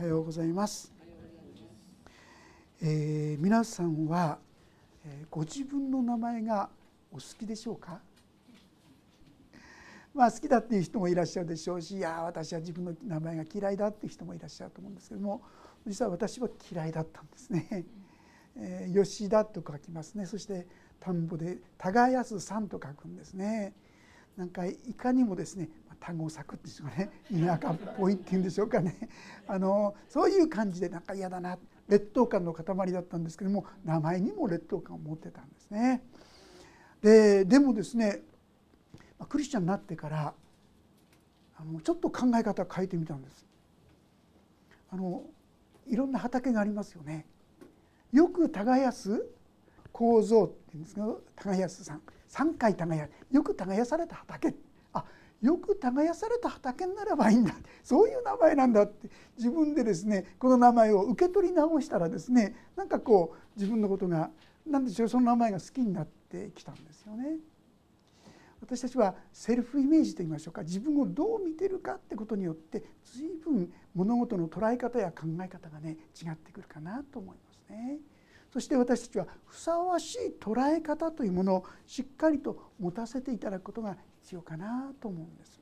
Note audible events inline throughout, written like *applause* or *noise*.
はようございます、えー、皆さんは、え、ご自分の名前がお好きでしょうか？まあ好きだっていう人もいらっしゃるでしょうしいや私は自分の名前が嫌いだっていう人もいらっしゃると思うんですけども実は私は嫌いだったんですね。えー、吉田と書きますねそして田んぼで耕すさんと書くんですね。なんかいかにもですね単語を咲くっていうかね *laughs* 田舎っぽいっていうんでしょうかね *laughs* あのそういう感じでなんか嫌だな劣等感の塊だったんですけども名前にも劣等感を持ってたんですね。ででもですねクリスチャンになってからあのちょっと考え方を変えてみたんです。あのいろんな畑がありますよね。よく耕す構造っていうんですけど耕すさん3回耕よく耕された畑あよく耕された畑になればいいんだそういう名前なんだって自分でですねこの名前を受け取り直したらですねなんかこう自分のことが何でしょうその名前が好きになってきたんですよね。私たちはセルフイメージといいましょうか自分をどう見てるかってことによって随分物事の捉え方や考え方がね違ってくるかなと思いますね。そして私たちはふさわしい捉え方というものをしっかりと持たせていただくことが必要かなと思うんです。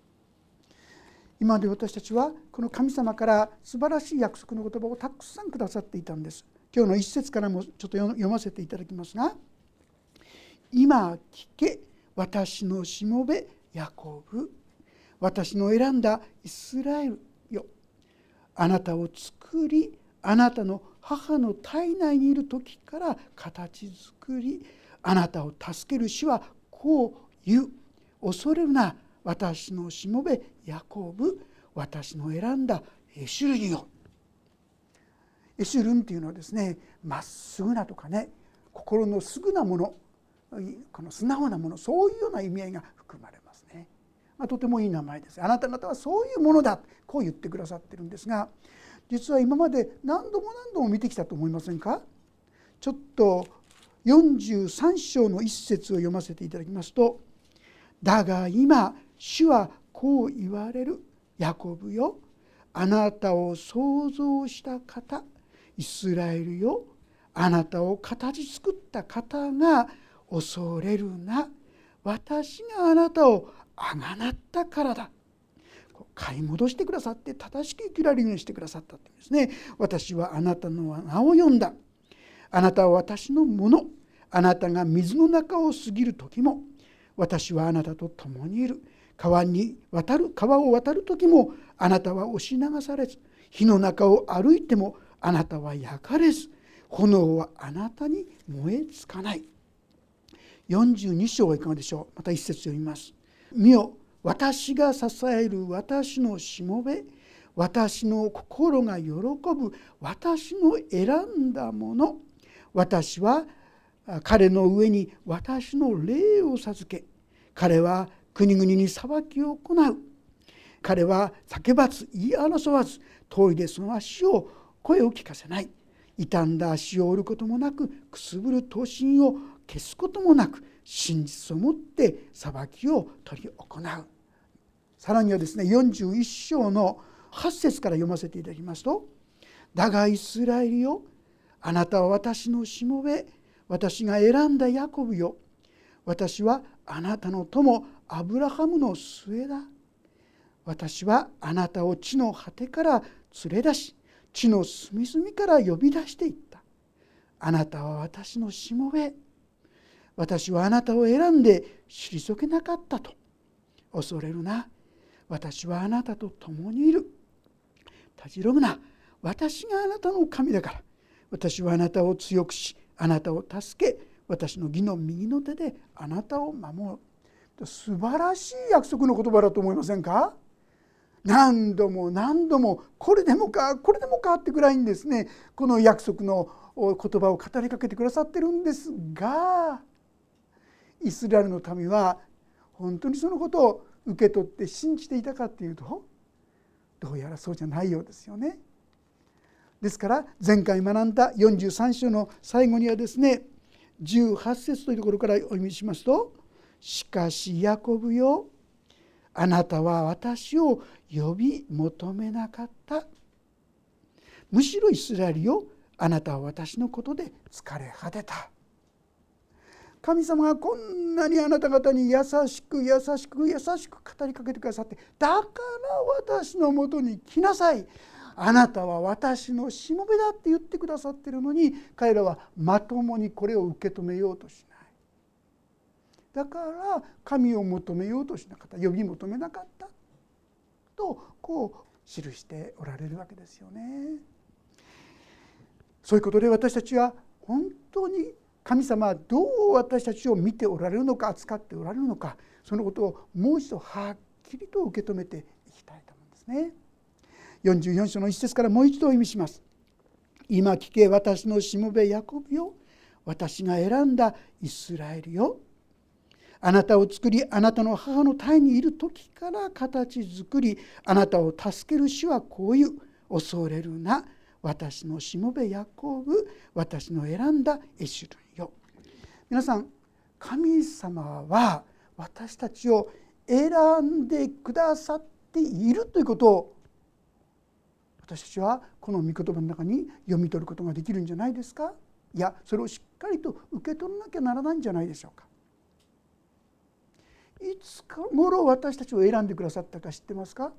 今まで私たちはこの神様から素晴らしい約束の言葉をたくさんくださっていたんです。今日の一節からもちょっと読ませていただきますが「今聞け私のしもべヤコブ私の選んだイスラエルよあなたを作りあなたの母の体内にいる時から形作りあなたを助ける主はこう言う。恐れるな私のしもべヤコブ私の選んだエシュルニよ。エシュルンっていうのはですねまっすぐなとかね心のすぐなものこの素直なものそういうような意味合いが含まれますね、まあ、とてもいい名前です。あなた方はそういうものだこう言ってくださってるんですが実は今まで何度も何度も見てきたと思いませんか？ちょっと43章の一節を読ませていただきますとだが今主はこう言われる。ヤコブよあなたを創造した方イスラエルよあなたを形作った方が恐れるな。私があなたをあがなったからだ。買い戻してくださって正しく生きられるようにしてくださったってですね。私はあなたの名を読んだ。あなたは私のもの。あなたが水の中を過ぎる時も。私はあなたと共にいる。川に渡る川を渡る時も。あなたは押し流されず。火の中を歩いても。あなたは焼かれず。炎はあなたに燃えつかない。42章はいかがでしょう？また一節読みます。見よ。私が支える私のしもべ私の心が喜ぶ私の選んだもの。私は彼の上に私の霊を授け彼は国々に裁きを行う。彼は叫ばず言い争わず遠いでその足を声を聞かせない。傷んだ足を折ることもなくくすぶる刀身を消すこともなく真実をもって裁きを執り行う。さらにはですね41章の8節から読ませていただきますと「だがイスラエルよあなたは私のしもべ私が選んだヤコブよ私はあなたの友アブラハムの末だ。私はあなたを地の果てから連れ出し地の隅々から呼び出していった。あなたは私のしもべ。私はあなたを選んで退けなかったと。恐れるな。私はあなたと共にいる。たじろぐな。私があなたの神だから。私はあなたを強くしあなたを助け。私の義の右の手であなたを守る。素晴らしい約束の言葉だと思いませんか？何度も何度もこれでもかこれでもかってぐらいにですねこの約束の言葉を語りかけてくださってるんですがイスラエルの民は本当にそのことを受け取って信じていたかっていうとどうやらそうじゃないようですよね。ですから前回学んだ43章の最後にはですね18節というところからお読みしますと「しかしヤコブよあなたは私を呼び求めなかった」むしろイスラエルよあなたは私のことで疲れ果てた神様がこんなにあなた方に優しく優しく優しく語りかけてくださってだから私のもとに来なさい。あなたは私のしもべだって言ってくださってるのに彼らはまともにこれを受け止めようとしない。だから神を求めようとしなかった。呼び求めなかった。とこう記しておられるわけですよね。そういうことで私たちは本当に神様はどう私たちを見ておられるのか扱っておられるのかそのことをもう一度はっきりと受け止めていきたいと思うんですね。44章の一節からもう一度意味します。今聞け私のしもべヤコブよ。私が選んだイスラエルよ。あなたを作りあなたの母の胎にいる時から形作りあなたを助ける主はこういう。恐れるな。私のしもべヤコブ私の選んだエシュル皆さん神様は私たちを選んでくださっているということを私たちはこの御言葉の中に読み取ることができるんじゃないですか？いやそれをしっかりと受け取らなきゃならないんじゃないでしょうか？いつかもろ私たちを選んでくださったか知ってますか？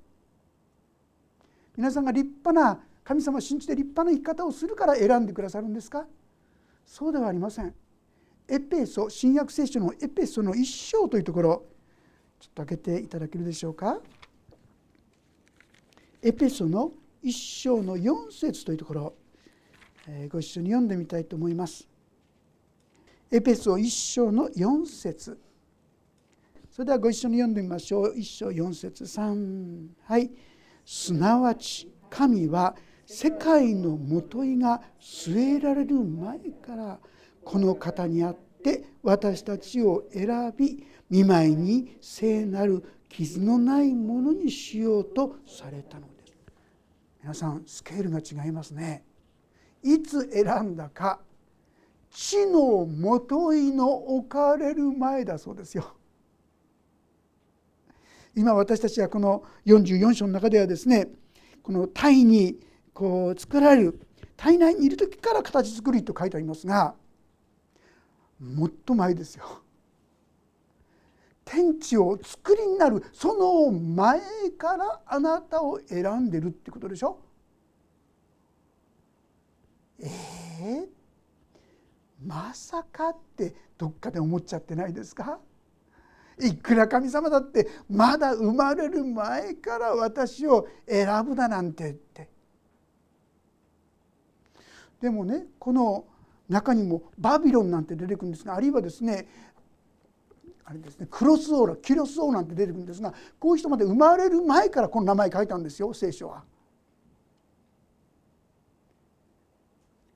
皆さんが立派な神様を信じて立派な生き方をするから選んでくださるんですか？そうではありません。エペソ新約聖書のエペソの一章というところちょっと開けていただけるでしょうかエペソの一章の4節というところ、えー、ご一緒に読んでみたいと思います。エペソ一章の4節それではご一緒に読んでみましょう。一章4節3はいすなわち神は世界のもといが据えられる前からこの方にあって私たちを選び見舞いに聖なる傷のないものにしようとされたのです。皆さんスケールが違いますねいつ選んだか地のもといの置かれる前だそうですよ今私たちはこの44章の中ではですねこの体にこう作られる体内にいる時から形作りと書いてありますがもっと前ですよ。天地を作りになるその前からあなたを選んでるってことでしょ。えー、まさかってどっかで思っちゃってないですか？いくら神様だってまだ生まれる前から私を選ぶだなんてって。でもねこの中にもバビロンなんて出てくるんですがあるいはですねあれですねクロスオーラキロスオーなんて出てくるんですがこういう人まで生まれる前からこの名前書いたんですよ聖書は。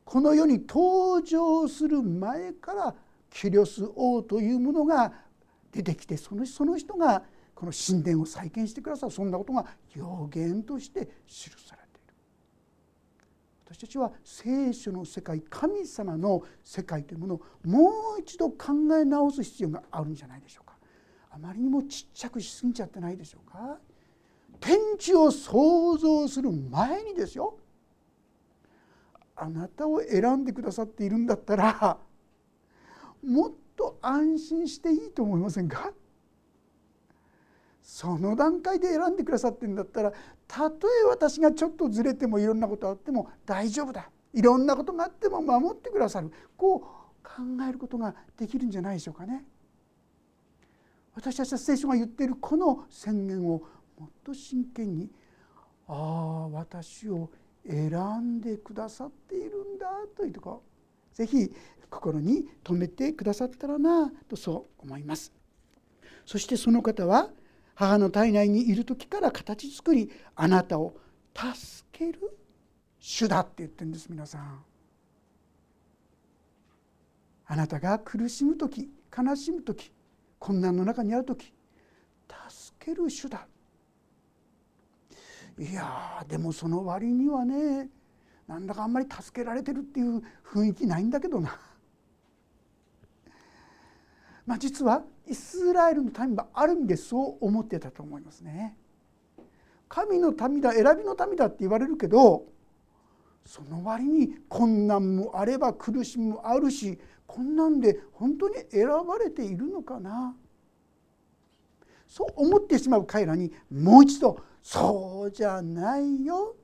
この世に登場する前からキリオス王というものが出てきてそのその人がこの神殿を再建してくださるそんなことが予言として記されている私たちは聖書の世界神様の世界というものをもう一度考え直す必要があるんじゃないでしょうか。あまりにもちっちゃくしすぎちゃってないでしょうか。天地を創造する前にですよ。あなたを選んでくださっているんだったらもっと安心していいと思いませんか？その段階で選んでくださってるんだったらたとえ私がちょっとずれてもいろんなことあっても大丈夫だ。いろんなことがあっても守ってくださる。こう考えることができるんじゃないでしょうかね。私たちは聖書が言っているこの宣言をもっと真剣にああ私を選んでくださっているんだというとこ。ろぜひ心に留めてくださったらなとそう思います。そしてその方は母の体内にいる時から形作りあなたを助ける主だって言ってるんです皆さんあなたが苦しむ時悲しむ時困難の中にある時助ける主だいやでもその割にはねなんだかあんまり助けられてるっていう雰囲気ないんだけどな。まあ、実はイスラエルの民はある意味でそう思ってたと思いますね。神の民だ選びの民だって言われるけどその割に困難もあれば苦しみもあるしこんなんで本当に選ばれているのかな。そう思ってしまう彼らにもう一度「そうじゃないよ。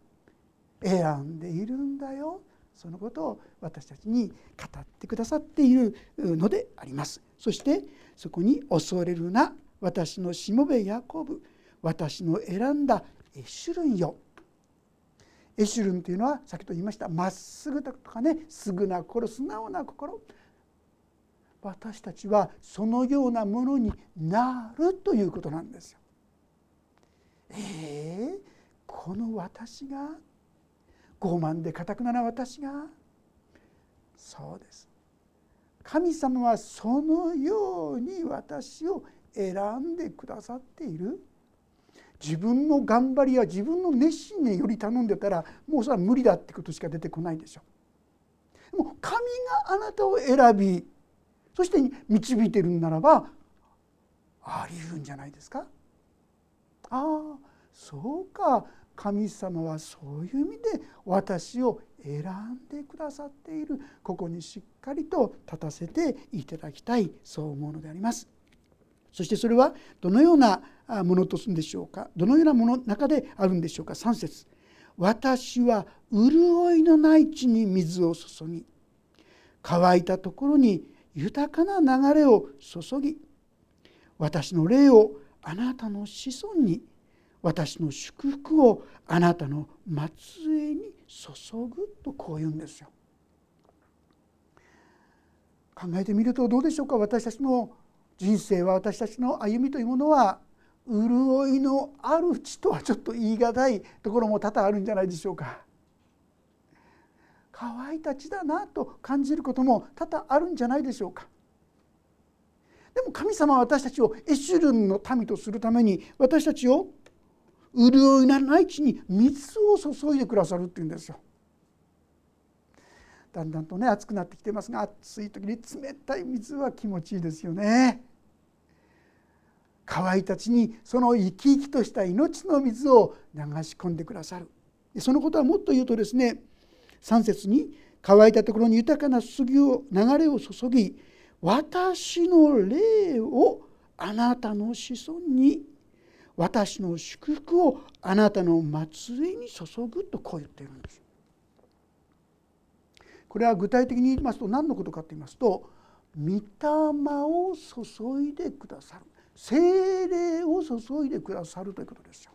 選んでいるんだよ」そのことを私たちに語ってくださっているのであります。そしてそこに「恐れるな私のしもべヤコブ私の選んだエシュルンよ」エシュルンというのは先ほど言いましたまっすぐとかねすぐな心素直な心私たちはそのようなものになるということなんですよ。えー、この私が傲慢でかくなな私が。そうです。神様はそのように私を選んでくださっている。自分の頑張りや自分の熱心により頼んでたらもうそれは無理だってことしか出てこないでしょう。も神があなたを選びそして導いてるんならばあり得るんじゃないですか。ああそうか。神様はそういう意味で私を選んでくださっている。ここにしっかりと立たせていただきたいそう思うのであります。そしてそれはどのようなものとするんでしょうか。どのようなものの中であるんでしょうか。3節。私は潤いのない地に水を注ぎ乾いたところに豊かな流れを注ぎ私の霊をあなたの子孫に私の祝福をあなたの末裔に注ぐとこう言うんですよ。考えてみるとどうでしょうか私たちの人生は私たちの歩みというものは潤いのある地とはちょっと言い難いところも多々あるんじゃないでしょうか。乾いた地だなと感じることも多々あるんじゃないでしょうか。でも神様は私たちをエシュルンの民とするために私たちを潤いのない地に水を注いでくださるっていうんですよ。だんだんとね暑くなってきてますが暑い時に冷たい水は気持ちいいですよね。乾いた地にその生き生きとした命の水を流し込んでくださるそのことはもっと言うとですね3節に乾いたところに豊かな杉を流れを注ぎ私の霊をあなたの子孫に私の祝福をあなたの末裔に注ぐとこう言っているんです。これは具体的に言いますと何のことかと言いますと「御霊を注いでくださる」「精霊を注いでくださる」ということですよ。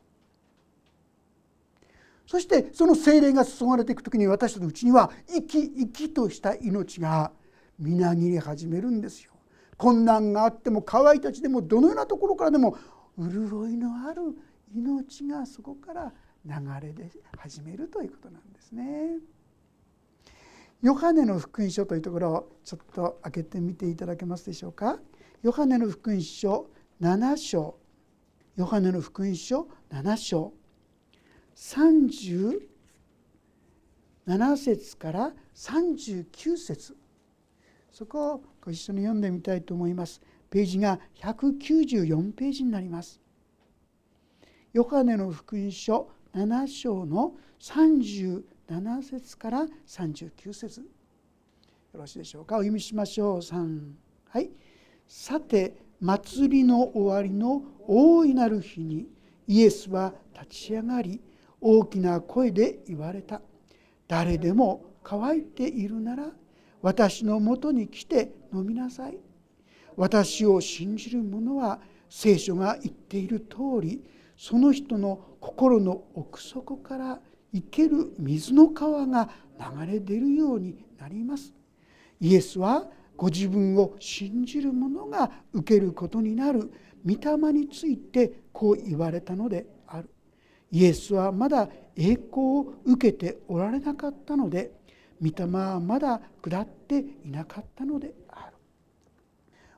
そしてその精霊が注がれていく時に私たちのうちには生き生きとした命がみなぎり始めるんですよ。困難があっても乾いたちでもどのようなところからでも潤いのある命がそこから流れで始めるということなんですね。ヨハネの福音書というところをちょっと開けてみていただけますでしょうか。ヨハネの福音書7章ヨハネの福音書7章37節から39節そこをご一緒に読んでみたいと思います。ページが194ページになります。ヨハネの福音書7章の37節から39節。よろしいでしょうか？お読みしましょう。3はい。さて祭りの終わりの大いなる日にイエスは立ち上がり大きな声で言われた。誰でも乾いているなら私のもとに来て飲みなさい。私を信じる者は聖書が言っている通りその人の心の奥底から生ける水の川が流れ出るようになります。イエスはご自分を信じる者が受けることになる御霊についてこう言われたのである。イエスはまだ栄光を受けておられなかったので御霊はまだ下っていなかったのである。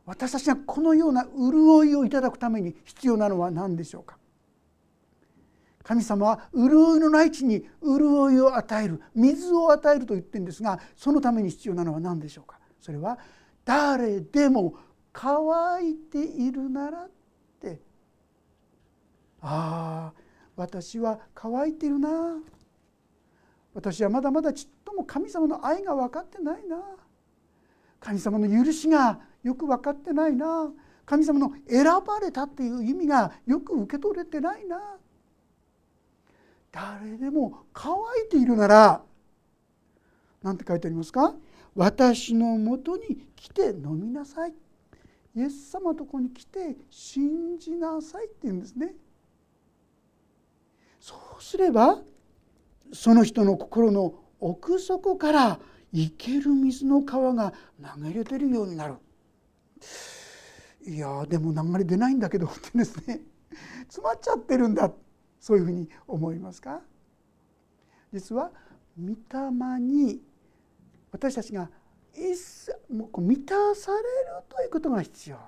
私たちがこのような潤いをいただくために必要なのは何でしょうか？神様は潤いのない地に潤いを与える水を与えると言ってるんですがそのために必要なのは何でしょうか？それは誰でも乾いているならって。ああ私は乾いてるな。私はまだまだちっとも神様の愛が分かってないな。神様の許しがよく分かってないな。神様の選ばれたっていう意味がよく受け取れてないな。誰でも乾いているなら何て書いてありますか？私のもとに来て飲みなさい。イエス様のとこに来て信じなさいって言うんですね。そうすればその人の心の奥底から生ける水の川が流れ出るようになる。いやでも流れ出ないんだけどってですね。*laughs* 詰まっちゃってるんだ。そういうふうに思いますか？実は御霊に私たちがもう満たされるということが必要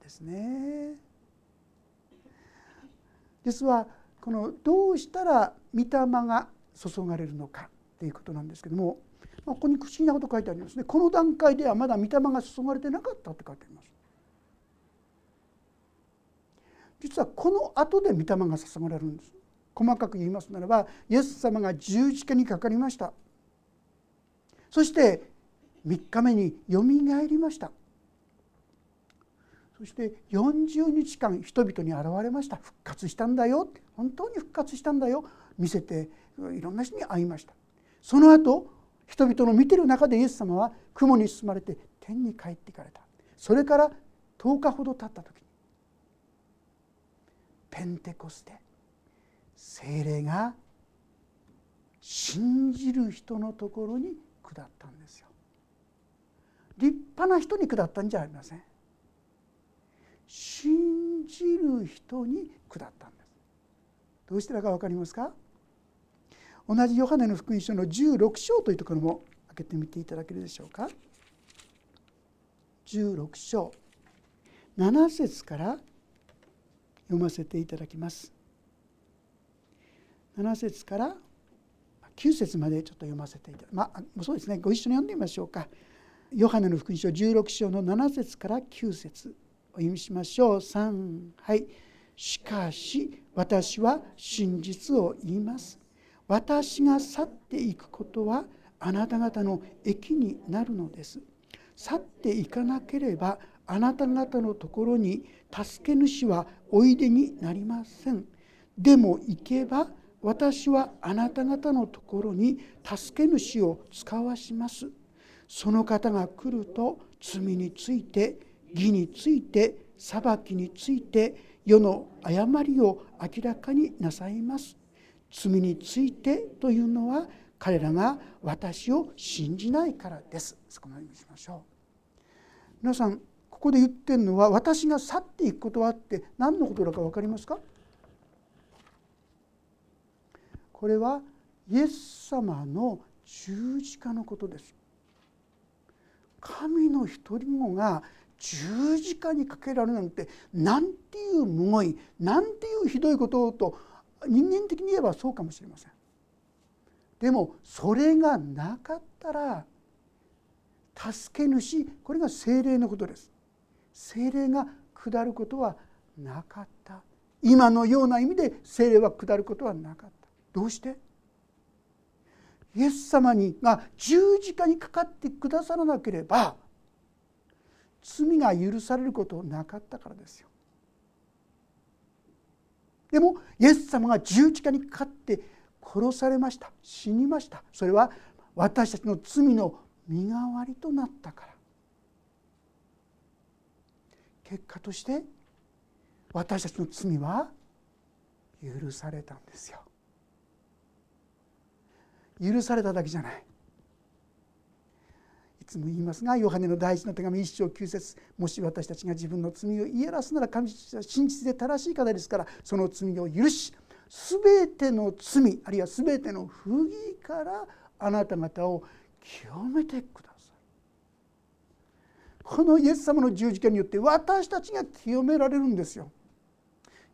ですね。実はこのどうしたら御霊が注がれるのかということなんですけども、ここに不思議なこと書いてありますね。この段階ではまだ御霊が注がれてなかったって書いてあります。実はこの後で御霊が注がれるんです。細かく言いますならばイエス様が十字架にかかりました。そして3日目によみがえりました。そして40日間人々に現れました。復活したんだよ本当に復活したんだよ。見せていろんな人に会いました。その後人々の見てる中でイエス様は雲に包まれて天に帰っていかれた。それから10日ほど経った時にペンテコステ精霊が信じる人のところに下ったんですよ。立派な人に下ったんじゃありません。信じる人に下ったんです。どうしてだか分かりますか？同じヨハネの福音書の16章というところも開けてみていただけるでしょうか。16章。7節から読ませていただきます。7節から9節までちょっと読ませていただきます。まあそうですね。ご一緒に読んでみましょうか。ヨハネの福音書16章の7節から9節お読みしましょう。3はい。しかし私は真実を言います。私が去っていくことはあなた方の益になるのです。去っていかなければあなた方のところに助け主はおいでになりません。でも行けば私はあなた方のところに助け主を使わします。その方が来ると罪について義について裁きについて世の誤りを明らかになさいます。罪についてというのは彼らが私を信じないからです。そこまでにしましょう。皆さんここで言ってるのは私が去っていくことはって何のことだか分かりますか？これはイエス様の十字架のことです。神の一人子が十字架にかけられるなんてなんていうむごいなんていうひどいことと人間的に言えばそうかもしれません。でもそれがなかったら助け主これが精霊のことです。精霊が下ることはなかった。今のような意味で精霊は下ることはなかった。どうして？イエス様にが十字架にかかってくださらなければ罪が許されることなかったからですよ。でもイエス様が十字架にかかって殺されました。死にました。それは私たちの罪の身代わりとなったから。結果として私たちの罪は許されたんですよ。許されただけじゃない。つも言いますがヨハネの第一の手紙一章九節もし私たちが自分の罪を言い表すなら神は真実で正しい方ですからその罪を許し全ての罪あるいは全ての不義からあなた方を清めてください。このイエス様の十字架によって私たちが清められるんですよ。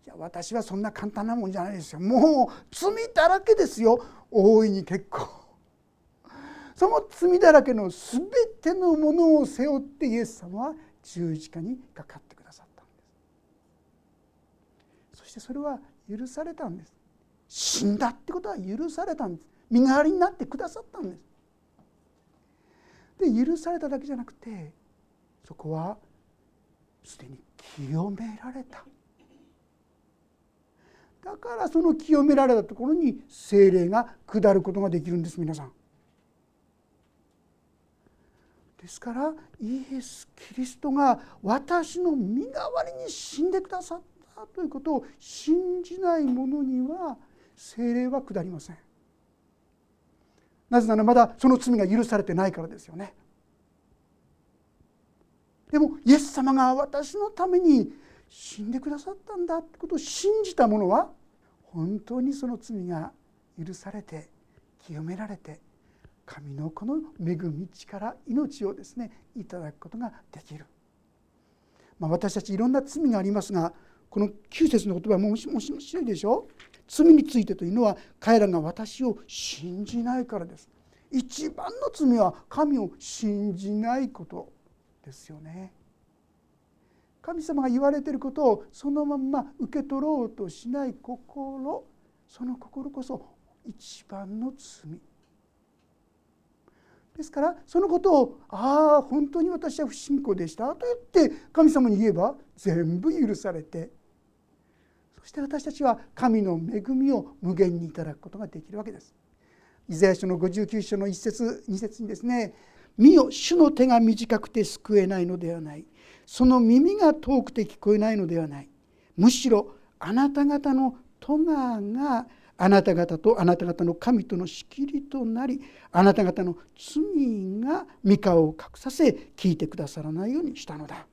いや私はそんな簡単なもんじゃないですよ。もう罪だらけですよ。大いに結構。その罪だらけの全てのものを背負ってイエス様は十字架にかかってくださったんですそしてそれは許されたんです死んだってことは許されたんです身代わりになってくださったんです。で許されただけじゃなくてそこはすでに清められただからその清められたところに精霊が下ることができるんです皆さん。ですからイエス・キリストが私の身代わりに死んでくださったということを信じない者には精霊は下りません。なぜならまだその罪が許されてないからですよね。でもイエス様が私のために死んでくださったんだってことを信じた者は本当にその罪が許されて清められて神のこの恵み力命をですねいただくことができる、まあ、私たちいろんな罪がありますがこの9節の言葉も面白いでしょ？罪についてというのは彼らが私を信じないからです。一番の罪は神を信じないことですよね。神様が言われていることをそのまま受け取ろうとしない心その心こそ一番の罪。ですからそのことを「ああ本当に私は不信仰でした」と言って神様に言えば全部許されてそして私たちは神の恵みを無限にいただくことができるわけです。イザヤ書の59章の1節2節にですね見よ主の手が短くて救えないのではないその耳が遠くて聞こえないのではないむしろあなた方の戸川があなた方とあなた方の神との仕切りとなりあなた方の罪が三河を隠させ聞いてくださらないようにしたのだ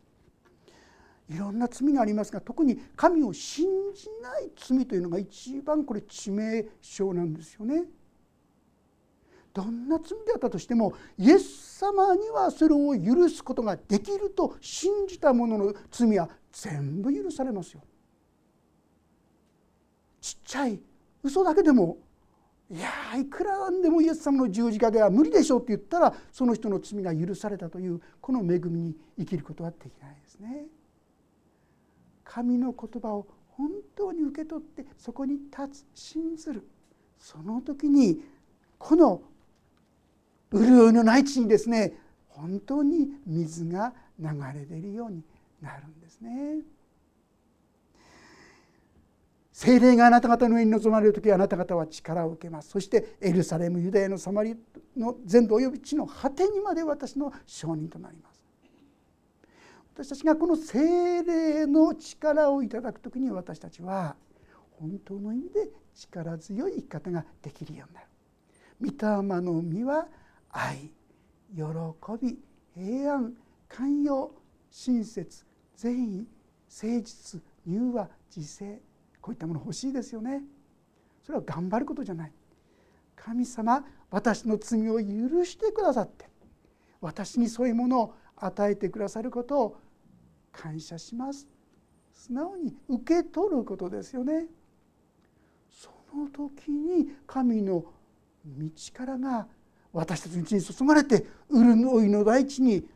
いろんな罪がありますが特に神を信じない罪というのが一番これ致命傷なんですよね。どんな罪であったとしてもイエス様にはそれを許すことができると信じた者の罪は全部許されますよ。ちっちゃい嘘だけでもいやいくらなんでもイエス様の十字架では無理でしょうって言ったらその人の罪が許されたというこの恵みに生きることはできないですね。神の言葉を本当に受け取ってそこに立つ信ずるその時にこの潤いのない地にですね本当に水が流れ出るようになるんですね。精霊があなた方の上に臨まれる時あなた方は力を受けます。そしてエルサレムユダヤのサマリの全土及び地の果てにまで私の証人となります。私たちがこの精霊の力をいただく時に私たちは本当の意味で力強い生き方ができるようになる。御霊の実は愛喜び平安寛容親切善意誠実柔和自制。こういったもの欲しいですよね。それは頑張ることじゃない。神様私の罪を許してくださって私にそういうものを与えてくださることを感謝します。素直に受け取ることですよね。その時に神の道からが私たちのうちに注がれて潤いの大地に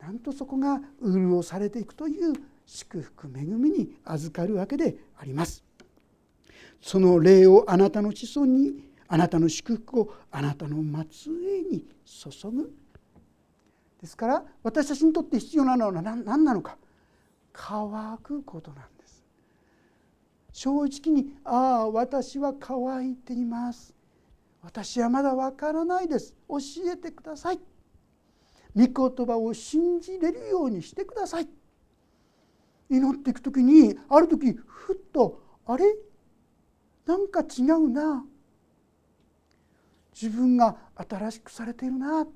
なんとそこが潤されていくという祝福恵みに預かるわけであります。その霊をあなたの子孫にあなたの祝福をあなたの末裔に注ぐ。ですから私たちにとって必要なのは何なのか。乾くことなんです。正直に「ああ私は乾いています」私はまだわからないです。教えてください。御言葉を信じれるようにしてください。祈っていく時にある時ふっとあれ？なんか違うな。自分が新しくされているな。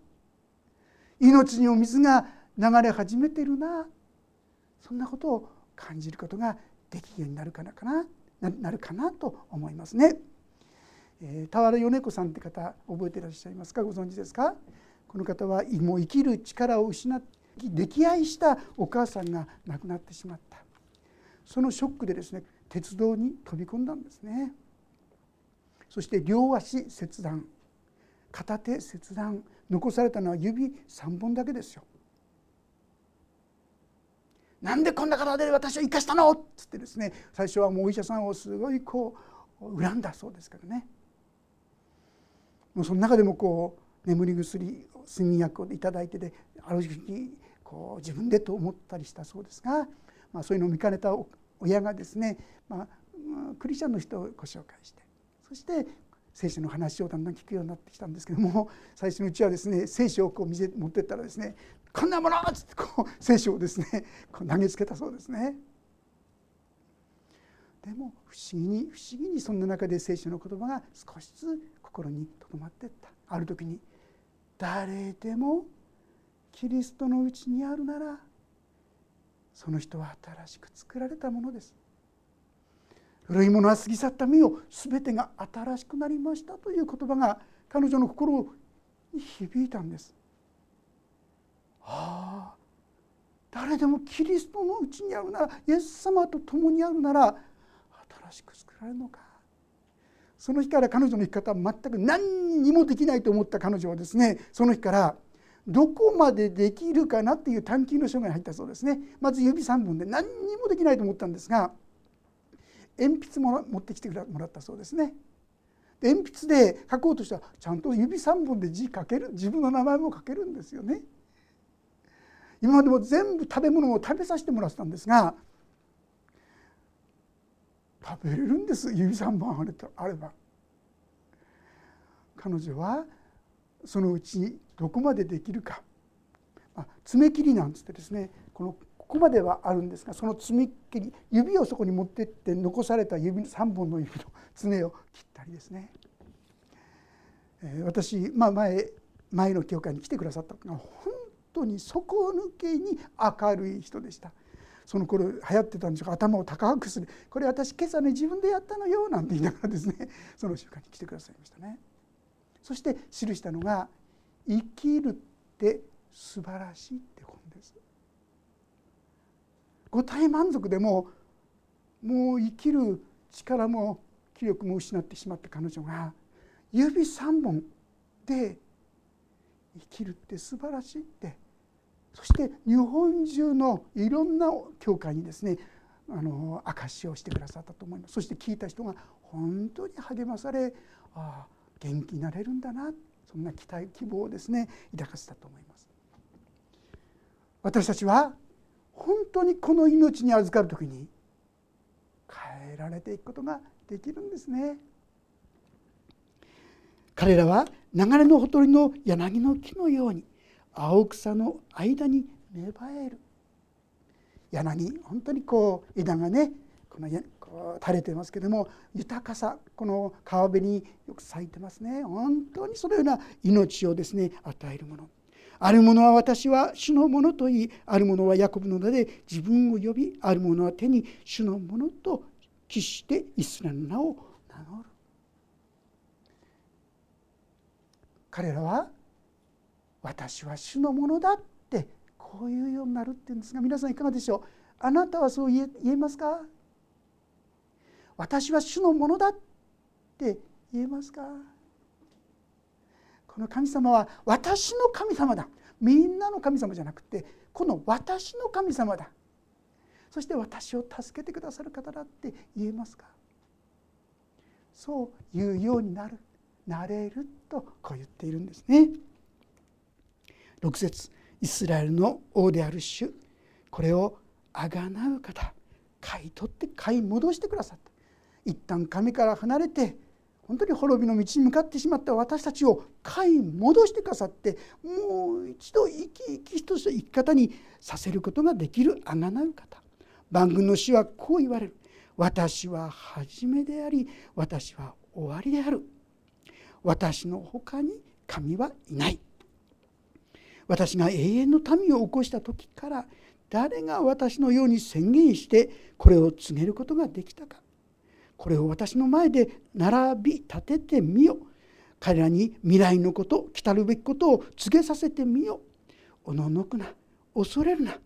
命にお水が流れ始めているな。そんなことを感じることができるようになるかなかななるかなと思いますね。えー、俵米子さんって方覚えていらっしゃいますか？ご存知ですか？この方はもう生きる力を失って溺愛したお母さんが亡くなってしまった。そのショックでですね鉄道に飛び込んだんですね。そして両足切断。片手切断。残されたのは指3本だけですよ。なんでこんな体で私を生かしたの？っつってですね最初はもうお医者さんをすごいこう恨んだそうですけどね。もうその中でもこう眠り薬睡眠薬を頂いてである時こう自分でと思ったりしたそうですが、まあ、そういうのを見かねた親がですね、まあ、クリスチャンの人をご紹介してそして聖書の話をだんだん聞くようになってきたんですけども最初のうちはですね聖書をこう見せ持ってったらですね「こんなもの!」っつってこう聖書をですねこう投げつけたそうですね。でも不思議に不思議にそんな中で聖書の言葉が少しずつ心にとどまっていったある時に誰でもキリストのうちにあるならその人は新しく作られたものです。古いものは過ぎ去った身を全てが新しくなりましたという言葉が彼女の心に響いたんです。ああ誰でもキリストのうちにあるならイエス様と共にあるなら新しく作られるのか。その日から彼女の生き方は全く何にもできないと思った彼女はですねその日からどこまでできるかなっていう探求の書が入ったそうですね。まず指3本で何にもできないと思ったんですが鉛筆も持ってきてもらったそうですね。鉛筆で書こうとしたらちゃんと指3本で字書ける自分の名前も書けるんですよね。今までも全部食べ物を食べさせてもらってたんですが食べれるんです指3本あれば。彼女はそのうちにどこまでできるか、まあ、爪切りなんつってですねこのここまではあるんですがその爪切り指をそこに持ってって残された指3本の指の爪を切ったりですね、えー、私、まあ前、前の教会に来てくださったのが本当に底抜けに明るい人でした。その頃流行ってたんですが頭を高くするこれ私今朝ね自分でやったのよなんて言いながらですねその習慣に来てくださいましたね。そして記したのが「生きるって素晴らしい」って本です。五体満足でももう生きる力も気力も失ってしまった彼女が指3本で生きるって素晴らしいってそして日本中のいろんな教会にですねあの証しをしてくださったと思いますそして聞いた人が本当に励まされああ元気になれるんだな。そんな期待希望をですね抱かせたと思います。私たちは本当にこの命に預かる時に変えられていくことができるんですね。彼らは流れのほとりの柳の木のように青草の間に芽生える。柳本当にこう枝がねこの垂れてますけども豊かさこの川辺によく咲いてますね。本当にそのような命をですね与えるもの。ある者は私は主のものと言いある者はヤコブの名で自分を呼びある者は手に主のものと期してイスラエルの名を名乗る。彼らは私は主のものだってこういうようになるっていうんですが皆さんいかがでしょう？あなたはそう言えますか？私は主のものだって言えますか？この神様は私の神様だ。みんなの神様じゃなくてこの私の神様だ。そして私を助けてくださる方だって言えますか？そう言うようになる。なれるとこう言っているんですね。6節。イスラエルの王である主これをあがなう方買い取って買い戻してくださった。一旦神から離れて本当に滅びの道に向かってしまった私たちを買い戻してくださってもう一度生き生きとした生き方にさせることができるあがなう方。万軍の主はこう言われる。私は初めであり私は終わりである。私の他に神はいない。私が永遠の民を起こした時から誰が私のように宣言してこれを告げることができたか。これを私の前で並び立ててみよ彼らに未来のこと来たるべきことを告げさせてみよおののくな恐れるな。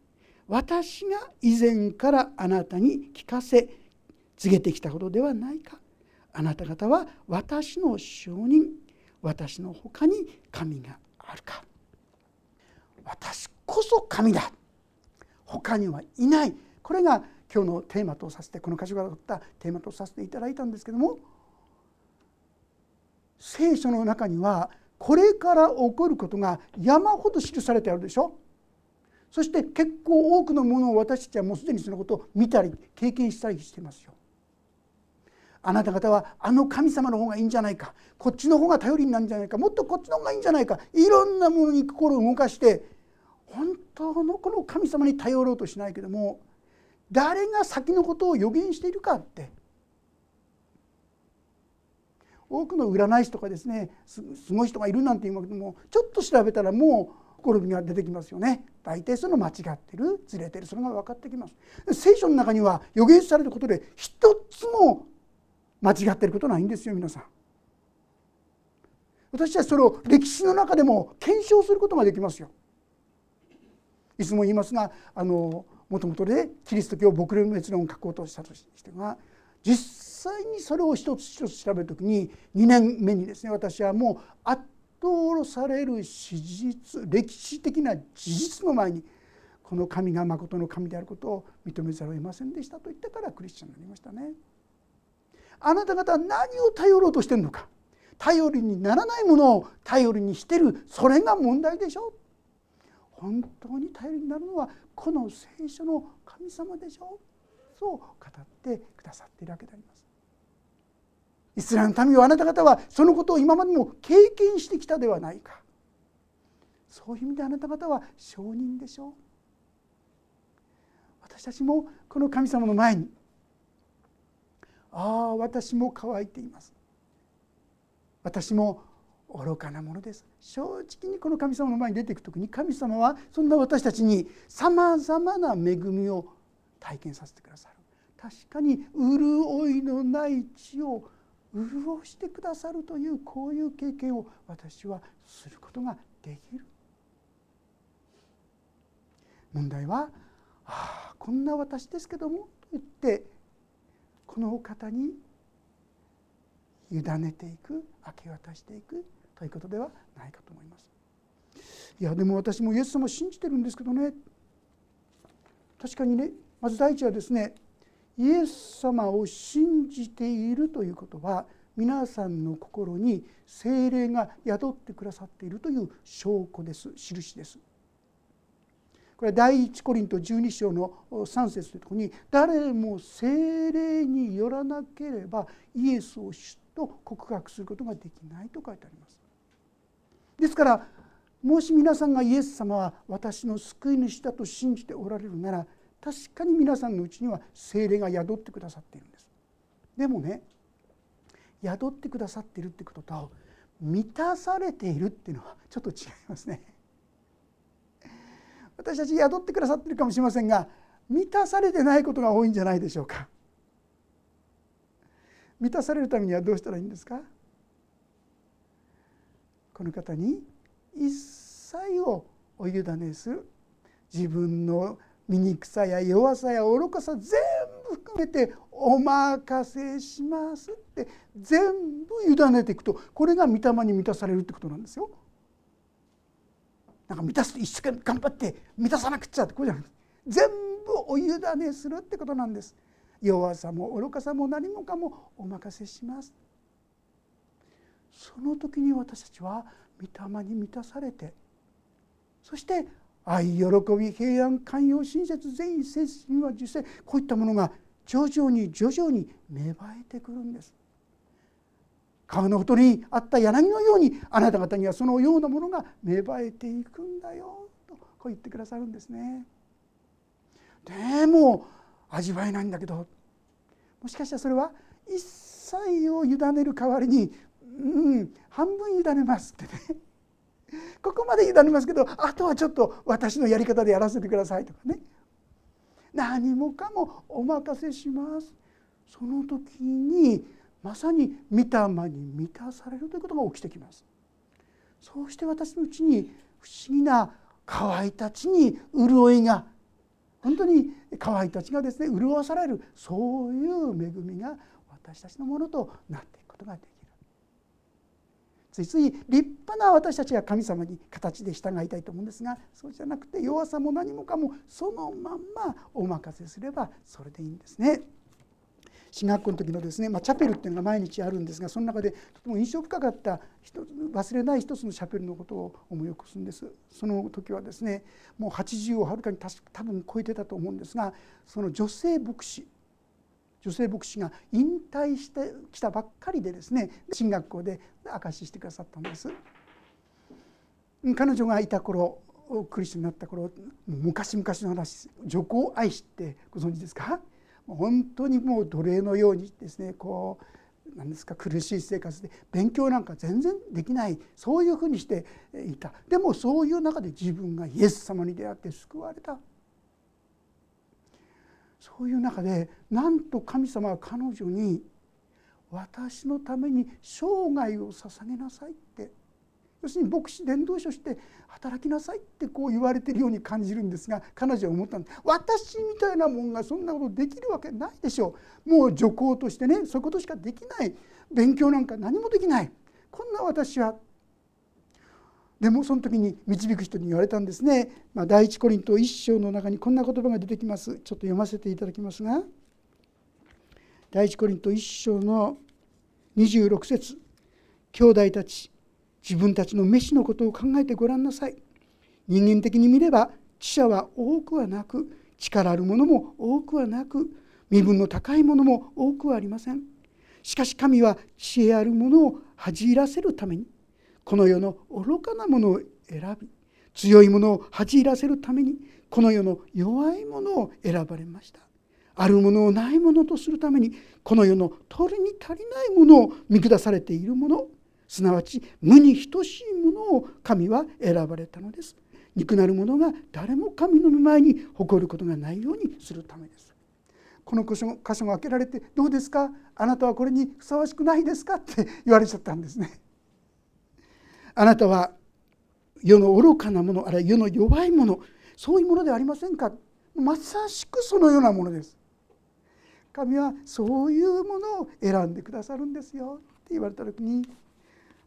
私が以前からあなたに聞かせ告げてきたことではないか。あなた方は私の証人。私の他に神があるか。私こそ神だ。他にはいない。これが今日のテーマとさせてこの箇所から取ったテーマとさせていただいたんですけども聖書の中にはこれから起こることが山ほど記されてあるでしょ。そして結構多くのものを私たちはもうすでにそのことを見たり経験したりしてますよ。あなた方はあの神様の方がいいんじゃないか。こっちの方が頼りになるんじゃないか。もっとこっちの方がいいんじゃないか。いろんなものに心を動かして本当のこの神様に頼ろうとしないけども誰が先のことを予言しているかって。多くの占い師とかですねすごい人がいるなんて言うわけでもちょっと調べたらもう転びが出てきますよね。大体その間違ってるずれてるそれが分かってきます。聖書の中には予言されることで一つも間違ってることないんですよ皆さん。私はそれを歴史の中でも検証することができますよ。いつも言いますがあのもともとでキリスト教牧連滅論を書こうとしたとしては実際にそれを一つ一つ調べる時に2年目にですね私はもう圧倒される史実歴史的な事実の前にこの神が誠の神であることを認めざるを得ませんでしたと言ってからクリスチャンになりましたね。あなた方は何を頼ろうとしてるのか。頼りにならないものを頼りにしてる。それが問題でしょ本当に頼りになるのはこの聖書の神様でしょう。そう語ってくださっているわけであります。イスラエルの民はあなた方はそのことを今までも経験してきたではないか。そういう意味であなた方は証人でしょう。私たちもこの神様の前にああ私も乾いています。私も愚かなものです。正直にこの神様の前に出ていく時に神様はそんな私たちにさまざまな恵みを体験させてくださる。確かに潤いのない地を潤してくださるというこういう経験を私はすることができる。問題は「ああこんな私ですけども」と言ってこのお方に委ねていく明け渡していく。ということではないかと思います。いやでも私もイエス様を信じてるんですけどね確かにねまず第一はですねイエス様を信じているということは皆さんの心に精霊が宿ってくださっているという証拠です印です。これは第一コリント12章の3節というところに誰も精霊によらなければイエスを主と告白することができないと書いてあります。ですからもし皆さんがイエス様は私の救い主だと信じておられるなら確かに皆さんのうちには精霊が宿ってくださっているんです。でもね宿ってくださっているってことと満たされているっていうのはちょっと違いますね。*laughs* 私たち宿ってくださっているかもしれませんが満たされてないことが多いんじゃないでしょうか。満たされるためにはどうしたらいいんですか？この方に一切をお委ねする自分の醜さや弱さや愚かさ全部含めてお任せしますって全部委ねていくとこれが御霊に満たされるってことなんですよ。なんか満たす一生懸命頑張って満たさなくちゃってこうじゃない全部お委ねするってことなんです。弱さも愚かさも何もかもお任せします。その時に私たちは御霊に満たされてそして愛喜び平安寛容親切善意誠実には実際こういったものが徐々に徐々に芽生えてくるんです。川のほとりにあった柳のようにあなた方にはそのようなものが芽生えていくんだよとこう言ってくださるんですね。でも味わえないんだけどもしかしたらそれは一切を委ねる代わりにうん半分委ねますってね。*laughs* ここまで委ねますけどあとはちょっと私のやり方でやらせてくださいとかね。何もかもお任せします。その時にまさに御霊に満たされるということが起きてきます。そうして私のうちに不思議な乾いた地に潤いが本当に乾いた地がですね潤わされるそういう恵みが私たちのものとなっていくことができるついつい立派な私たちが神様に形で従いたいと思うんですがそうじゃなくて弱さも何もかもそのまんまお任せすればそれでいいんですね。進学校の時のですね、まあ、チャペルっていうのが毎日あるんですがその中でとても印象深かった忘れない一つのチャペルのことを思い起こすんですその時はですねもう80をはるかに多分超えてたと思うんですがその女性牧師女性牧師が引退してきたばっかりでですね進学校で証ししてくださったんです。彼女がいた頃クリスチャンになった頃昔々の話女工愛しってご存知ですか？本当にもう奴隷のようにですねこう何ですか苦しい生活で勉強なんか全然できないそういうふうにしていた。でもそういう中で自分がイエス様に出会って救われた。そういう中でなんと神様は彼女に「私のために生涯を捧げなさい」って。要するに牧師伝道書して働きなさいってこう言われてるように感じるんですが彼女は思ったんです。私みたいなもんがそんなことできるわけないでしょう。もう女工としてねそういうことしかできない。勉強なんか何もできない。こんな私はでもその時に導く人に言われたんですね、まあ、第一コリント1章の中にこんな言葉が出てきます。ちょっと読ませていただきますが。第一コリント1章の26節。兄弟たち自分たちの飯のことを考えてごらんなさい。人間的に見れば知者は多くはなく力あるものも多くはなく身分の高いものも多くはありません。しかし神は知恵あるものを恥じらせるためにこの世の愚かなものを選び強いものを恥じらせるためにこの世の弱いものを選ばれましたあるものをないものとするためにこの世の取りに足りないものを見下されているものすなわち無に等しいものを神は選ばれたのです憎なる者が誰も神の御前に誇ることがないようにするためですこの箇所箇所が開けられて「どうですか？あなたはこれにふさわしくないですか?」って言われちゃったんですね。あなたは世の愚かなものあるいは世の弱いものそういうものではありませんか？まさしくそのようなものです。神はそういうものを選んでくださるんですよ。って言われた時に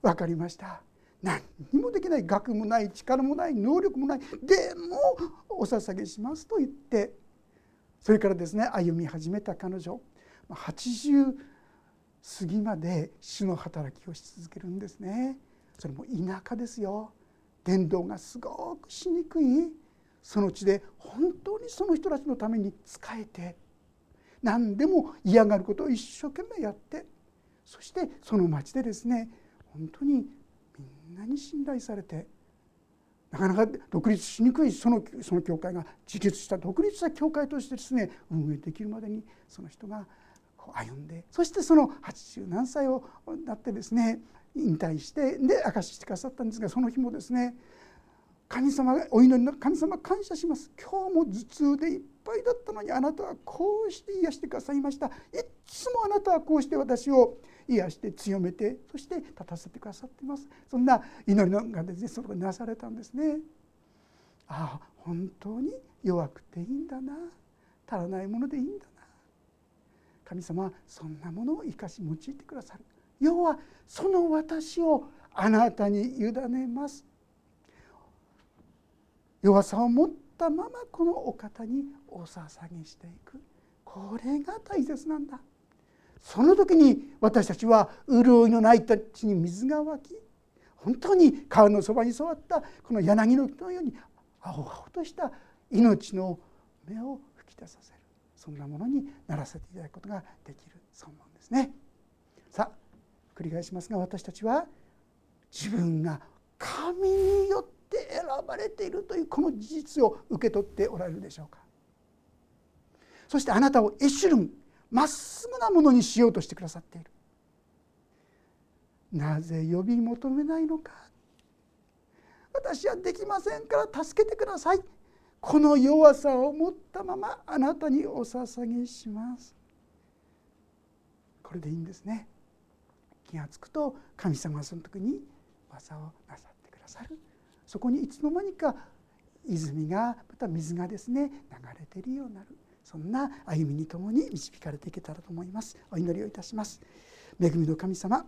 分かりました。何にもできない。学もない。力もない。能力もない。でもお捧げしますと言ってそれからですね歩み始めた彼女。80過ぎまで主の働きをし続けるんですね。それも田舎ですよ。伝道がすごくしにくい。その地で本当にその人たちのために仕えて何でも嫌がることを一生懸命やってそしてその町でですね本当にみんなに信頼されてなかなか独立しにくいそのその教会が自立した独立した教会としてですね運営できるまでにその人が歩んでそしてその80何歳をなってですね引退してで証ししてくださったんですがその日もですね神様お祈りの神様感謝します。今日も頭痛でいっぱいだったのにあなたはこうして癒してくださいました。いつもあなたはこうして私を癒して強めてそして立たせてくださっています。そんな祈りのがですねそれがなされたんですね。ああ本当に弱くていいんだな。足らないものでいいんだな。神様はそんなものを生かし用いてくださる。要はその私をあなたに委ねます。弱さを持ったままこのお方にお捧げしていく。これが大切なんだ。その時に私たちは潤いのないたちに水が湧き本当に川のそばに座ったこの柳の木のように青々とした命の芽を吹き出させる。そんなものにならせていただくことができる。そうなんですね。さあ繰り返しますが私たちは自分が神によって選ばれているというこの事実を受け取っておられるでしょうか。そしてあなたをエシュルンまっすぐなものにしようとしてくださっている。なぜ呼び求めないのか。私はできませんから助けてください。この弱さを持ったままあなたにお捧げします。これでいいんですね。気が付くと神様はその時に技をなさってくださるそこにいつの間にか泉がまた水がですね流れているようになる。そんな歩みにともに導かれていけたらと思います。お祈りをいたします。恵みの神様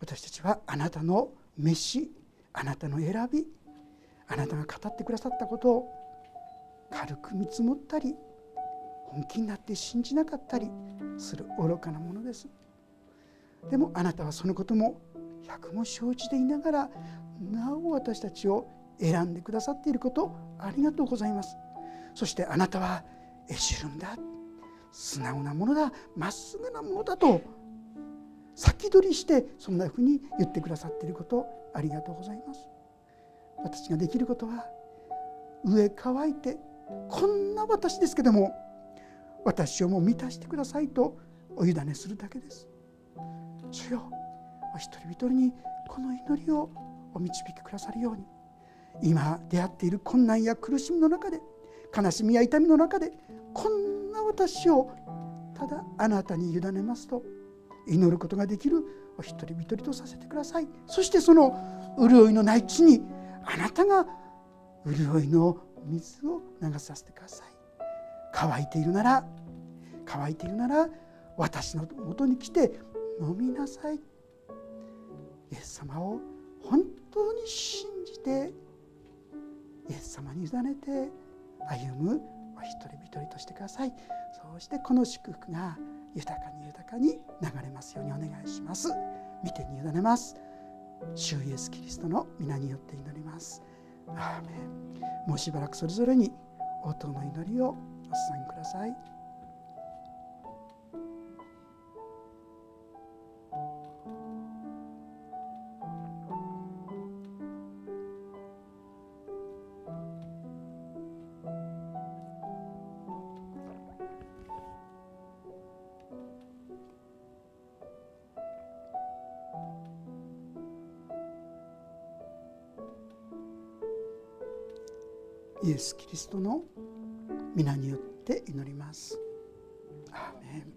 私たちはあなたの召しあなたの選びあなたが語ってくださったことを軽く見積もったり本気になって信じなかったりする愚かなものです。でもあなたはそのことも百も承知でいながらなお私たちを選んでくださっていることありがとうございます。そしてあなたはエシュルンだ。素直なものだ。まっすぐなものだと先取りしてそんなふうに言ってくださっていることありがとうございます。私ができることは上乾いてこんな私ですけども私をも満たしてくださいとお委ねするだけです。主よお一人一人にこの祈りをお導きくださるように。今出会っている困難や苦しみの中で悲しみや痛みの中でこんな私をただあなたに委ねますと祈ることができるお一人一人とさせてください。そしてその潤いのない地にあなたが潤いの水を流させてください。乾いているなら乾いているなら私のもとに来て飲みなさい。イエス様を本当に信じてイエス様に委ねて歩むお一人一人としてください。そうしてこの祝福が豊かに豊かに流れますようにお願いします。見てに委ねます。主イエスキリストの皆によって祈ります。アーメン。もうしばらくそれぞれに応答の祈りをお捧げください。エス・キリストの皆によって祈ります。アーメン